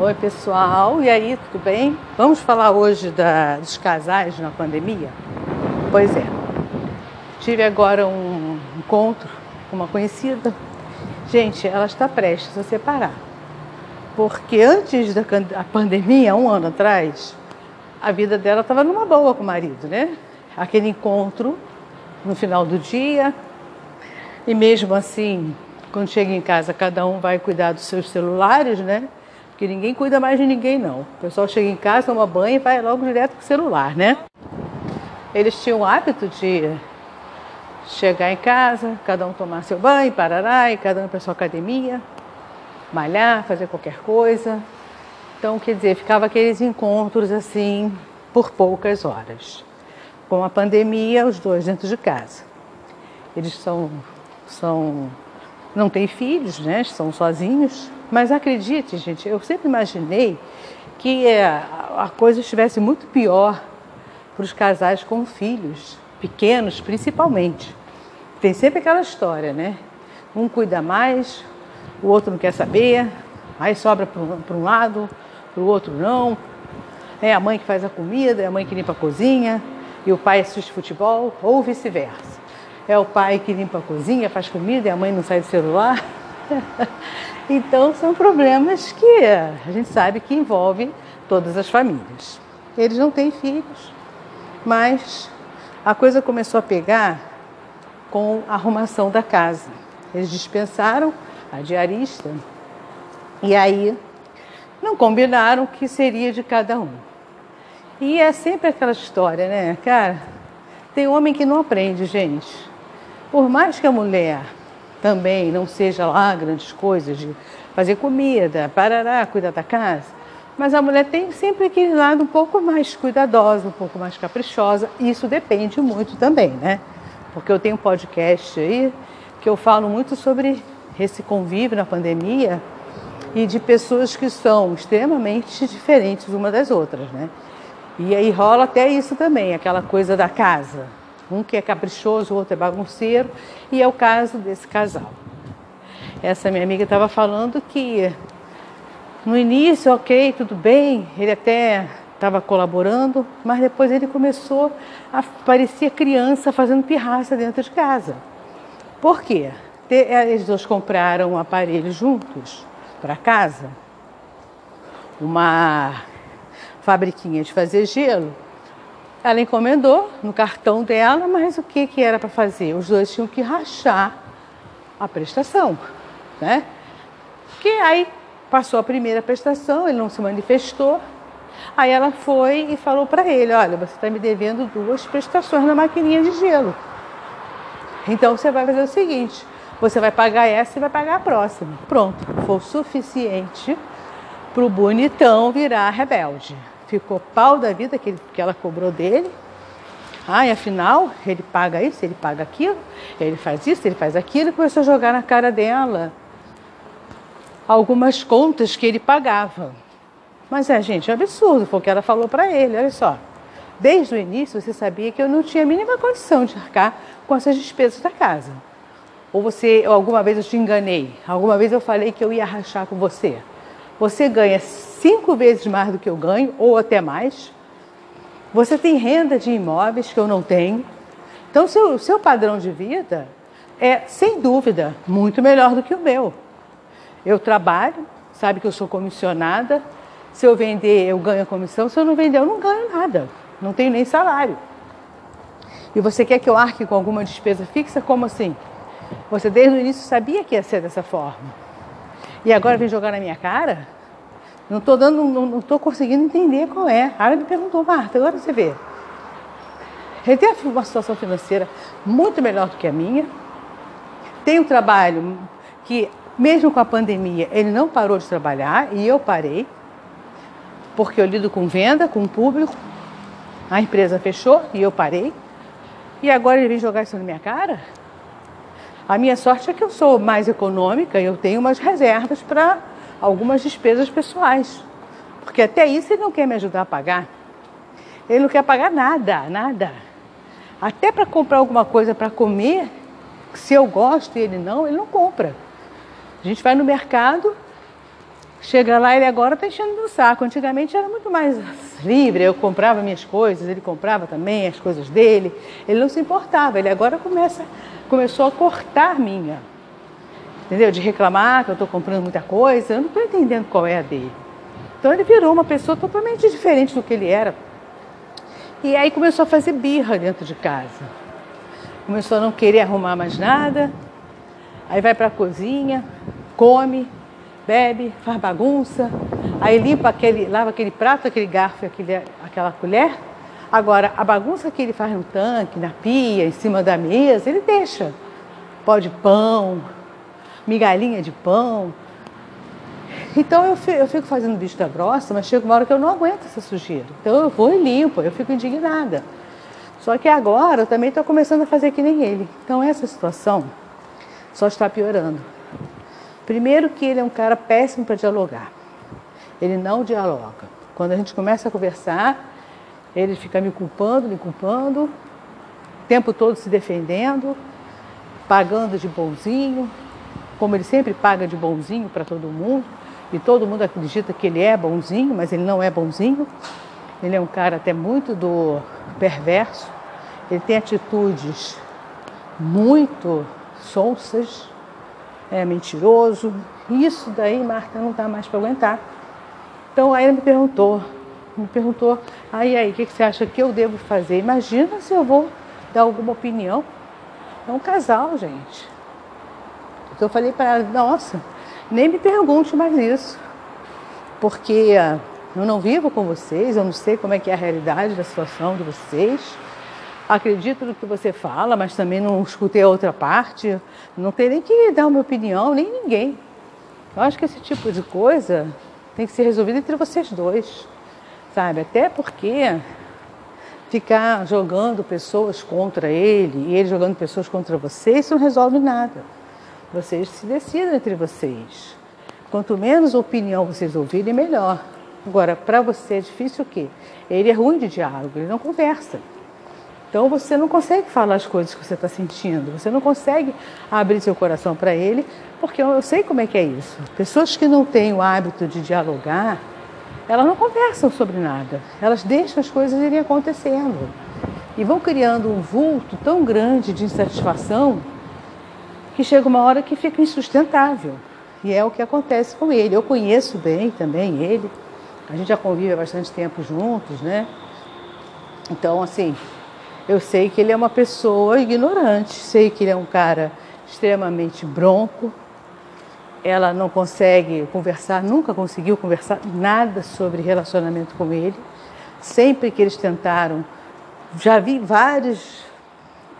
Oi, pessoal. E aí, tudo bem? Vamos falar hoje da, dos casais na pandemia? Pois é. Tive agora um encontro com uma conhecida. Gente, ela está prestes a separar. Porque antes da pandemia, um ano atrás, a vida dela estava numa boa com o marido, né? Aquele encontro no final do dia. E mesmo assim, quando chega em casa, cada um vai cuidar dos seus celulares, né? Que ninguém cuida mais de ninguém, não. O pessoal chega em casa, toma banho e vai logo direto pro celular, né? Eles tinham o hábito de chegar em casa, cada um tomar seu banho, parará, e cada um para sua academia, malhar, fazer qualquer coisa. Então, quer dizer, ficava aqueles encontros assim por poucas horas. Com a pandemia, os dois dentro de casa. Eles são, são não têm filhos, né? São sozinhos mas acredite, gente, eu sempre imaginei que é, a coisa estivesse muito pior para os casais com filhos, pequenos principalmente. Tem sempre aquela história, né? Um cuida mais, o outro não quer saber, aí sobra para um, lado, para o outro não. É a mãe que faz a comida, é a mãe que limpa a cozinha e o pai assiste futebol, ou vice-versa. É o pai que limpa a cozinha, faz comida e a mãe não sai do celular. Então são problemas que a gente sabe que envolvem todas as famílias. Eles não têm filhos, mas a coisa começou a pegar com a arrumação da casa. Eles dispensaram a diarista e aí não combinaram o que seria de cada um. E é sempre aquela história, né? Cara, tem homem que não aprende, gente. Por mais que a mulher também não seja lá grandes coisas de fazer comida, parará, cuidar da casa. Mas a mulher tem sempre aquele lado um pouco mais cuidadosa, um pouco mais caprichosa. E isso depende muito também, né? Porque eu tenho um podcast aí que eu falo muito sobre esse convívio na pandemia e de pessoas que são extremamente diferentes uma das outras, né? E aí rola até isso também, aquela coisa da casa. Um que é caprichoso, o outro é bagunceiro, e é o caso desse casal. Essa minha amiga estava falando que no início, ok, tudo bem, ele até estava colaborando, mas depois ele começou a parecer criança fazendo pirraça dentro de casa. Por quê? Eles dois compraram um aparelho juntos para casa, uma fabriquinha de fazer gelo, ela encomendou no cartão dela, mas o que, que era para fazer? Os dois tinham que rachar a prestação, né? Que aí passou a primeira prestação, ele não se manifestou. Aí ela foi e falou para ele: Olha, você está me devendo duas prestações na maquininha de gelo. Então você vai fazer o seguinte: você vai pagar essa e vai pagar a próxima. Pronto, foi o suficiente para o bonitão virar rebelde ficou pau da vida que, ele, que ela cobrou dele. E afinal, ele paga isso, ele paga aquilo, ele faz isso, ele faz aquilo, e começou a jogar na cara dela algumas contas que ele pagava. Mas é, gente, é absurdo, foi o que ela falou para ele, olha só. Desde o início você sabia que eu não tinha a mínima condição de arcar com essas despesas da casa. Ou você, ou alguma vez eu te enganei, alguma vez eu falei que eu ia rachar com você. Você ganha cinco vezes mais do que eu ganho, ou até mais. Você tem renda de imóveis que eu não tenho. Então, seu, seu padrão de vida é, sem dúvida, muito melhor do que o meu. Eu trabalho, sabe que eu sou comissionada. Se eu vender, eu ganho a comissão. Se eu não vender, eu não ganho nada. Não tenho nem salário. E você quer que eu arque com alguma despesa fixa? Como assim? Você desde o início sabia que ia ser dessa forma. E agora vem jogar na minha cara? Não estou dando, não estou conseguindo entender qual é. A me perguntou, Marta, agora você vê. Ele tem uma situação financeira muito melhor do que a minha. Tem um trabalho que, mesmo com a pandemia, ele não parou de trabalhar e eu parei, porque eu lido com venda, com o público. A empresa fechou e eu parei. E agora ele vem jogar isso na minha cara? A minha sorte é que eu sou mais econômica e eu tenho umas reservas para algumas despesas pessoais. Porque até isso ele não quer me ajudar a pagar. Ele não quer pagar nada, nada. Até para comprar alguma coisa para comer, se eu gosto e ele não, ele não compra. A gente vai no mercado, Chega lá, ele agora está enchendo do saco. Antigamente era muito mais livre, eu comprava minhas coisas, ele comprava também as coisas dele. Ele não se importava, ele agora começa, começou a cortar minha. Entendeu? De reclamar que eu estou comprando muita coisa, eu não estou entendendo qual é a dele. Então ele virou uma pessoa totalmente diferente do que ele era. E aí começou a fazer birra dentro de casa. Começou a não querer arrumar mais nada. Aí vai para a cozinha, come, bebe, faz bagunça, aí limpa aquele, lava aquele prato, aquele garfo, aquele, aquela colher. Agora, a bagunça que ele faz no tanque, na pia, em cima da mesa, ele deixa. Pó de pão, migalhinha de pão. Então eu fico, fazendo vista grossa, mas chega uma hora que eu não aguento essa sujeira. Então eu vou e limpo, eu fico indignada. Só que agora eu também estou começando a fazer que nem ele. Então essa situação só está piorando. Primeiro que ele é um cara péssimo para dialogar. Ele não dialoga. Quando a gente começa a conversar, ele fica me culpando, me culpando, o tempo todo se defendendo, pagando de bonzinho, como ele sempre paga de bonzinho para todo mundo, e todo mundo acredita que ele é bonzinho, mas ele não é bonzinho. Ele é um cara até muito do perverso. Ele tem atitudes muito sonsas, é mentiroso. Isso daí, Marta, não dá mais para aguentar. Então aí ele me perguntou, me perguntou, aí aí, o que, que você acha que eu devo fazer? Imagina se eu vou dar alguma opinião. É um casal, gente. Então eu falei para ela, nossa, nem me pergunte mais isso. Porque eu não vivo com vocês, eu não sei como é que é a realidade da situação de vocês acredito no que você fala, mas também não escutei a outra parte. Não tem nem que dar uma opinião, nem ninguém. Eu acho que esse tipo de coisa tem que ser resolvido entre vocês dois, sabe? Até porque ficar jogando pessoas contra ele e ele jogando pessoas contra você, isso não resolve nada. Vocês se decidam entre vocês. Quanto menos opinião vocês ouvirem, melhor. Agora, para você é difícil o quê? Ele é ruim de diálogo, ele não conversa. Então você não consegue falar as coisas que você está sentindo, você não consegue abrir seu coração para ele, porque eu sei como é que é isso. Pessoas que não têm o hábito de dialogar, elas não conversam sobre nada, elas deixam as coisas irem acontecendo e vão criando um vulto tão grande de insatisfação que chega uma hora que fica insustentável. E é o que acontece com ele. Eu conheço bem também ele, a gente já convive há bastante tempo juntos, né? Então, assim, eu sei que ele é uma pessoa ignorante, sei que ele é um cara extremamente bronco. Ela não consegue conversar, nunca conseguiu conversar nada sobre relacionamento com ele. Sempre que eles tentaram, já vi várias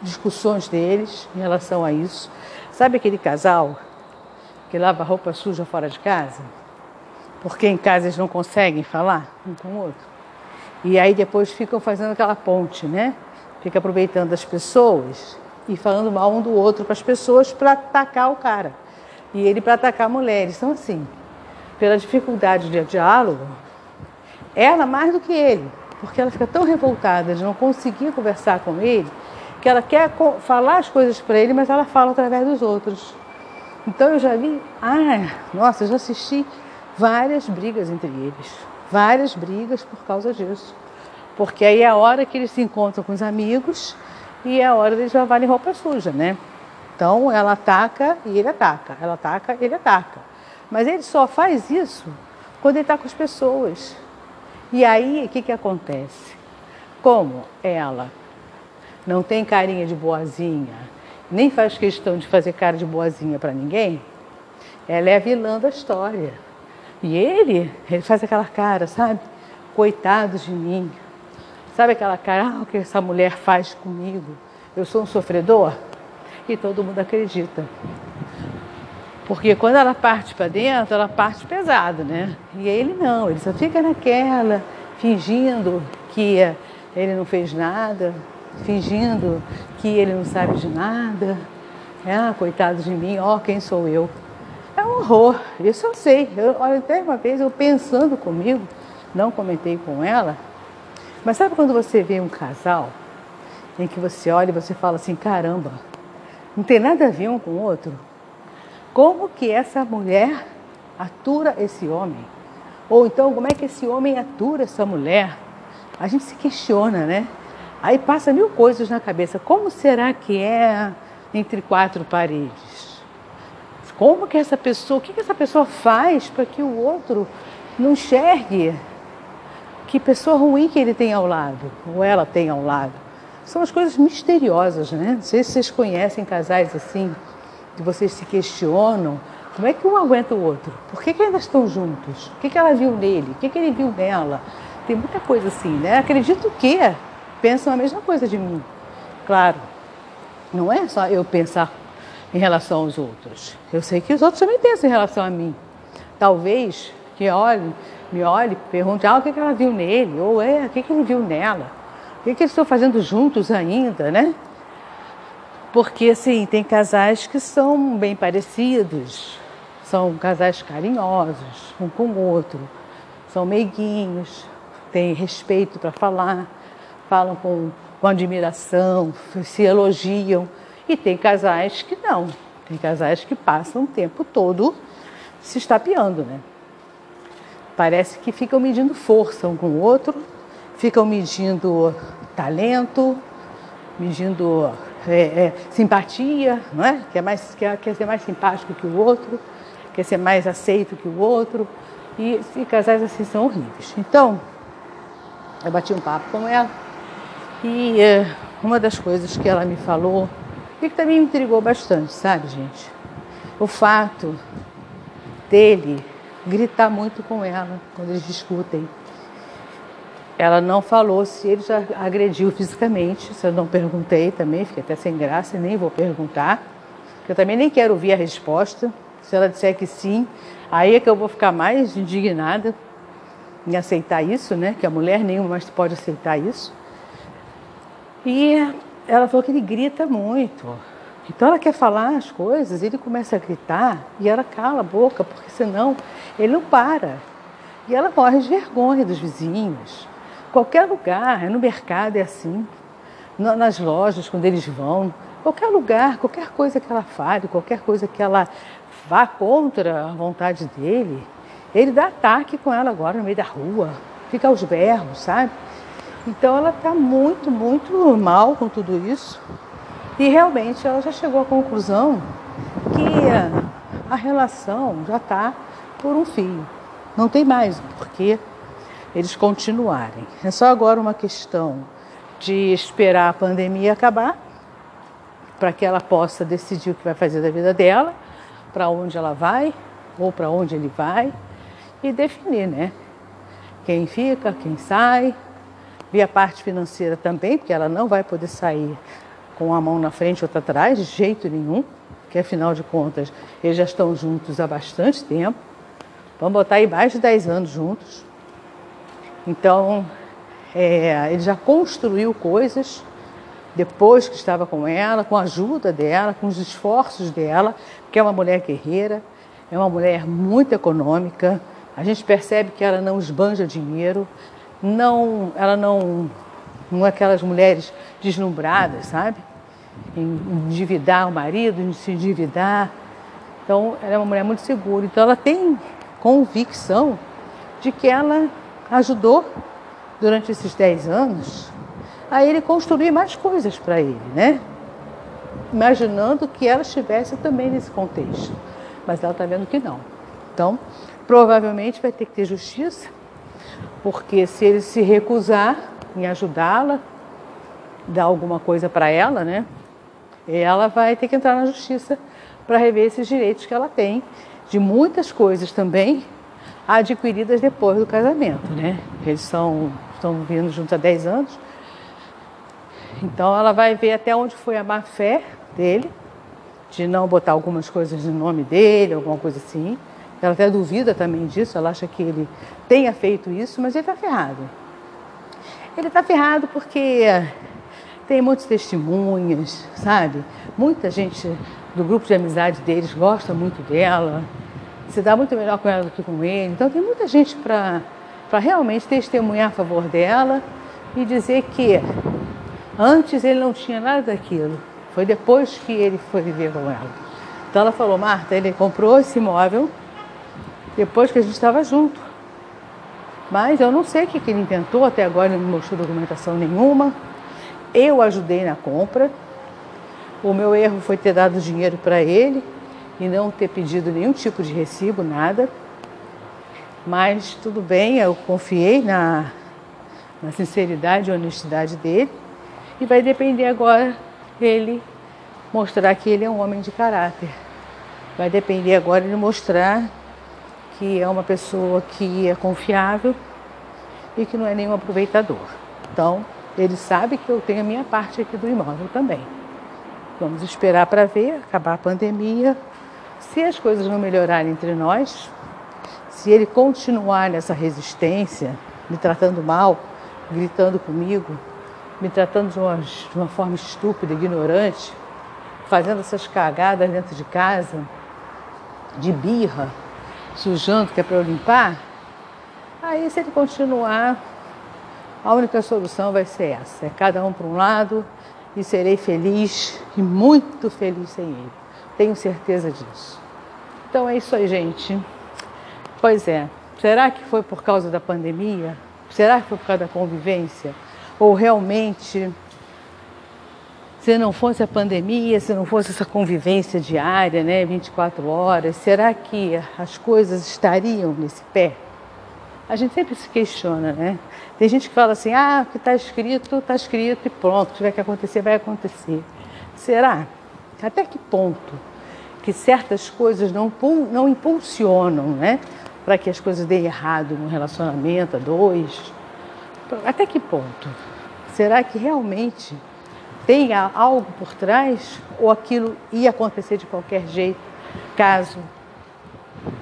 discussões deles em relação a isso. Sabe aquele casal que lava roupa suja fora de casa? Porque em casa eles não conseguem falar um com o outro. E aí depois ficam fazendo aquela ponte, né? Fica aproveitando as pessoas e falando mal um do outro para as pessoas para atacar o cara. E ele para atacar mulheres. Então, assim, pela dificuldade de diálogo, ela mais do que ele, porque ela fica tão revoltada de não conseguir conversar com ele, que ela quer falar as coisas para ele, mas ela fala através dos outros. Então eu já vi, ah, nossa, eu já assisti várias brigas entre eles, várias brigas por causa disso. Porque aí é a hora que eles se encontram com os amigos e é a hora deles lavarem roupa suja, né? Então ela ataca e ele ataca, ela ataca ele ataca. Mas ele só faz isso quando ele está com as pessoas. E aí o que, que acontece? Como ela não tem carinha de boazinha, nem faz questão de fazer cara de boazinha para ninguém, ela é a vilã da história. E ele, ele faz aquela cara, sabe? Coitado de mim, Sabe aquela cara, ah, o que essa mulher faz comigo? Eu sou um sofredor? E todo mundo acredita. Porque quando ela parte para dentro, ela parte pesado, né? E ele não, ele só fica naquela, fingindo que ele não fez nada, fingindo que ele não sabe de nada. Ah, coitado de mim, ó, quem sou eu? É um horror, isso eu sei. Eu, até uma vez eu pensando comigo, não comentei com ela, mas sabe quando você vê um casal em que você olha e você fala assim, caramba, não tem nada a ver um com o outro? Como que essa mulher atura esse homem? Ou então, como é que esse homem atura essa mulher? A gente se questiona, né? Aí passa mil coisas na cabeça. Como será que é entre quatro paredes? Como que essa pessoa, o que, que essa pessoa faz para que o outro não enxergue que pessoa ruim que ele tem ao lado, ou ela tem ao lado? São as coisas misteriosas, né? Não sei se vocês conhecem casais assim, que vocês se questionam como é que um aguenta o outro? Por que, que ainda estão juntos? O que, que ela viu nele? O que, que ele viu nela? Tem muita coisa assim, né? Acredito que pensam a mesma coisa de mim. Claro, não é só eu pensar em relação aos outros. Eu sei que os outros também pensam em relação a mim. Talvez que olhe, me olhe, pergunte ah, o que, que ela viu nele, ou é, o que, que ele viu nela, o que, que eles estão fazendo juntos ainda, né? Porque, assim, tem casais que são bem parecidos, são casais carinhosos, um com o outro, são meiguinhos, têm respeito para falar, falam com, com admiração, se elogiam. E tem casais que não, tem casais que passam o tempo todo se estapeando, né? Parece que ficam medindo força um com o outro, ficam medindo talento, medindo é, é, simpatia, não é? Quer, mais, quer, quer ser mais simpático que o outro quer ser mais aceito que o outro. E, e casais assim são horríveis. Então, eu bati um papo com ela e é, uma das coisas que ela me falou, e que também me intrigou bastante, sabe, gente? O fato dele gritar muito com ela quando eles discutem. Ela não falou se ele já agrediu fisicamente, isso eu não perguntei também, fiquei até sem graça, nem vou perguntar, eu também nem quero ouvir a resposta. Se ela disser que sim, aí é que eu vou ficar mais indignada em aceitar isso, né? Que a mulher nenhuma mais pode aceitar isso. E ela falou que ele grita muito. Então ela quer falar as coisas, ele começa a gritar e ela cala a boca, porque senão ele não para. E ela morre de vergonha dos vizinhos. Qualquer lugar, no mercado é assim, nas lojas, quando eles vão, qualquer lugar, qualquer coisa que ela fale, qualquer coisa que ela vá contra a vontade dele, ele dá ataque com ela agora no meio da rua, fica aos berros, sabe? Então ela está muito, muito mal com tudo isso. E realmente ela já chegou à conclusão que a relação já está por um fio. Não tem mais porque eles continuarem. É só agora uma questão de esperar a pandemia acabar para que ela possa decidir o que vai fazer da vida dela para onde ela vai ou para onde ele vai e definir, né? Quem fica, quem sai, ver a parte financeira também, porque ela não vai poder sair com a mão na frente ou atrás, de jeito nenhum, porque afinal de contas eles já estão juntos há bastante tempo. Vamos botar aí mais de 10 anos juntos. Então, é, ele já construiu coisas depois que estava com ela, com a ajuda dela, com os esforços dela, que é uma mulher guerreira, é uma mulher muito econômica. A gente percebe que ela não esbanja dinheiro, não, ela não, não é aquelas mulheres deslumbradas, sabe? Endividar o marido, se endividar. Então, ela é uma mulher muito segura. Então, ela tem convicção de que ela ajudou durante esses 10 anos a ele construir mais coisas para ele, né? Imaginando que ela estivesse também nesse contexto. Mas ela está vendo que não. Então, provavelmente vai ter que ter justiça, porque se ele se recusar em ajudá-la, dar alguma coisa para ela, né? Ela vai ter que entrar na justiça para rever esses direitos que ela tem, de muitas coisas também adquiridas depois do casamento, né? Eles são, estão vindo juntos há 10 anos então ela vai ver até onde foi a má fé dele, de não botar algumas coisas no nome dele, alguma coisa assim. Ela até duvida também disso, ela acha que ele tenha feito isso, mas ele está ferrado. Ele está ferrado porque tem muitas testemunhas, sabe? Muita gente do grupo de amizade deles gosta muito dela, se dá muito melhor com ela do que com ele. Então tem muita gente para realmente testemunhar a favor dela e dizer que Antes ele não tinha nada daquilo. Foi depois que ele foi viver com ela. Então ela falou, Marta, ele comprou esse imóvel depois que a gente estava junto. Mas eu não sei o que, que ele inventou, até agora não mostrou documentação nenhuma. Eu ajudei na compra. O meu erro foi ter dado dinheiro para ele e não ter pedido nenhum tipo de recibo, nada. Mas tudo bem, eu confiei na, na sinceridade e honestidade dele. E vai depender agora ele mostrar que ele é um homem de caráter. Vai depender agora de mostrar que é uma pessoa que é confiável e que não é nenhum aproveitador. Então, ele sabe que eu tenho a minha parte aqui do imóvel também. Vamos esperar para ver, acabar a pandemia. Se as coisas não melhorarem entre nós, se ele continuar nessa resistência, me tratando mal, gritando comigo, me tratando de uma, de uma forma estúpida, ignorante, fazendo essas cagadas dentro de casa, de birra, sujando que é para eu limpar, aí se ele continuar, a única solução vai ser essa: é cada um para um lado e serei feliz e muito feliz sem ele. Tenho certeza disso. Então é isso aí, gente. Pois é. Será que foi por causa da pandemia? Será que foi por causa da convivência? Ou realmente, se não fosse a pandemia, se não fosse essa convivência diária, né, 24 horas, será que as coisas estariam nesse pé? A gente sempre se questiona, né? Tem gente que fala assim: ah, o que está escrito, está escrito e pronto, tiver que acontecer, vai acontecer. Será? Até que ponto que certas coisas não, não impulsionam, né? Para que as coisas deem errado no relacionamento a dois? Até que ponto? Será que realmente tem algo por trás ou aquilo ia acontecer de qualquer jeito, caso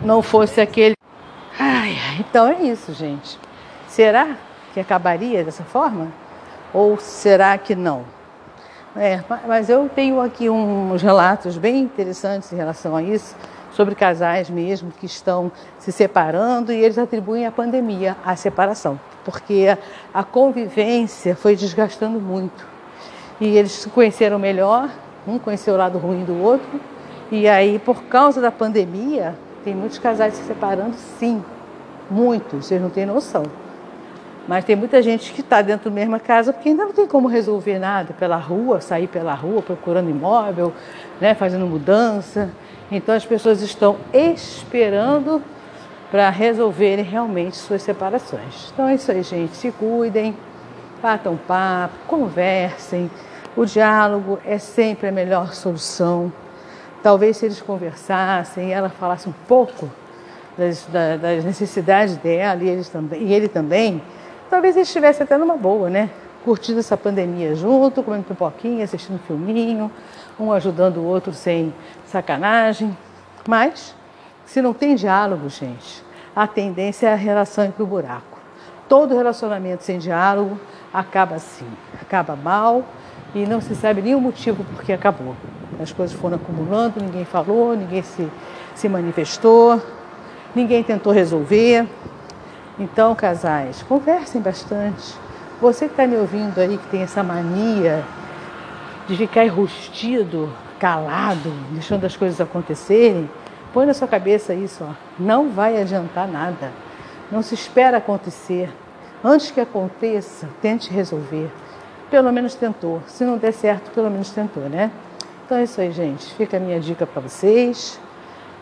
não fosse aquele. Ai, então é isso, gente. Será que acabaria dessa forma? Ou será que não? É, mas eu tenho aqui uns relatos bem interessantes em relação a isso, sobre casais mesmo que estão se separando e eles atribuem a pandemia à separação, porque a convivência foi desgastando muito. E eles se conheceram melhor, um conheceu o lado ruim do outro, e aí, por causa da pandemia, tem muitos casais se separando, sim, muitos, vocês não têm noção. Mas tem muita gente que está dentro da mesma casa porque ainda não tem como resolver nada pela rua, sair pela rua procurando imóvel, né, fazendo mudança. Então as pessoas estão esperando para resolverem realmente suas separações. Então é isso aí, gente. Se cuidem, batam papo, conversem. O diálogo é sempre a melhor solução. Talvez se eles conversassem ela falasse um pouco das, das necessidades dela e, eles também, e ele também, talvez eles estivessem até numa boa, né? Curtindo essa pandemia junto, comendo pipoquinha, assistindo filminho, um ajudando o outro sem sacanagem. Mas, se não tem diálogo, gente, a tendência é a relação ir para o buraco. Todo relacionamento sem diálogo acaba assim, acaba mal e não se sabe nem o motivo por que acabou. As coisas foram acumulando, ninguém falou, ninguém se, se manifestou, ninguém tentou resolver. Então, casais, conversem bastante. Você que está me ouvindo aí, que tem essa mania de ficar enrustido, calado, deixando as coisas acontecerem, põe na sua cabeça isso, ó. não vai adiantar nada. Não se espera acontecer. Antes que aconteça, tente resolver. Pelo menos tentou. Se não der certo, pelo menos tentou, né? Então é isso aí, gente. Fica a minha dica para vocês.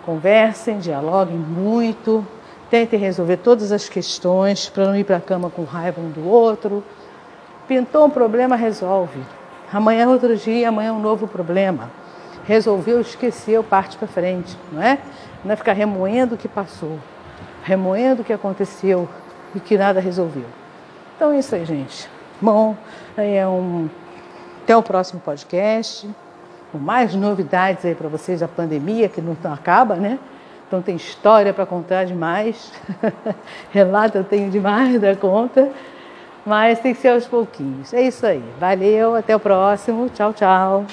Conversem, dialoguem muito, tentem resolver todas as questões para não ir para a cama com raiva um do outro. Pintou um problema, resolve. Amanhã é outro dia, amanhã é um novo problema. Resolveu, esqueceu, parte para frente, não é? Não é ficar remoendo o que passou, remoendo o que aconteceu e que nada resolveu. Então é isso aí, gente. Bom, é um... até o próximo podcast com mais novidades aí para vocês da pandemia, que não acaba, né? Então tem história para contar demais, relato eu tenho demais da conta, mas tem que ser aos pouquinhos. É isso aí. Valeu, até o próximo. Tchau, tchau.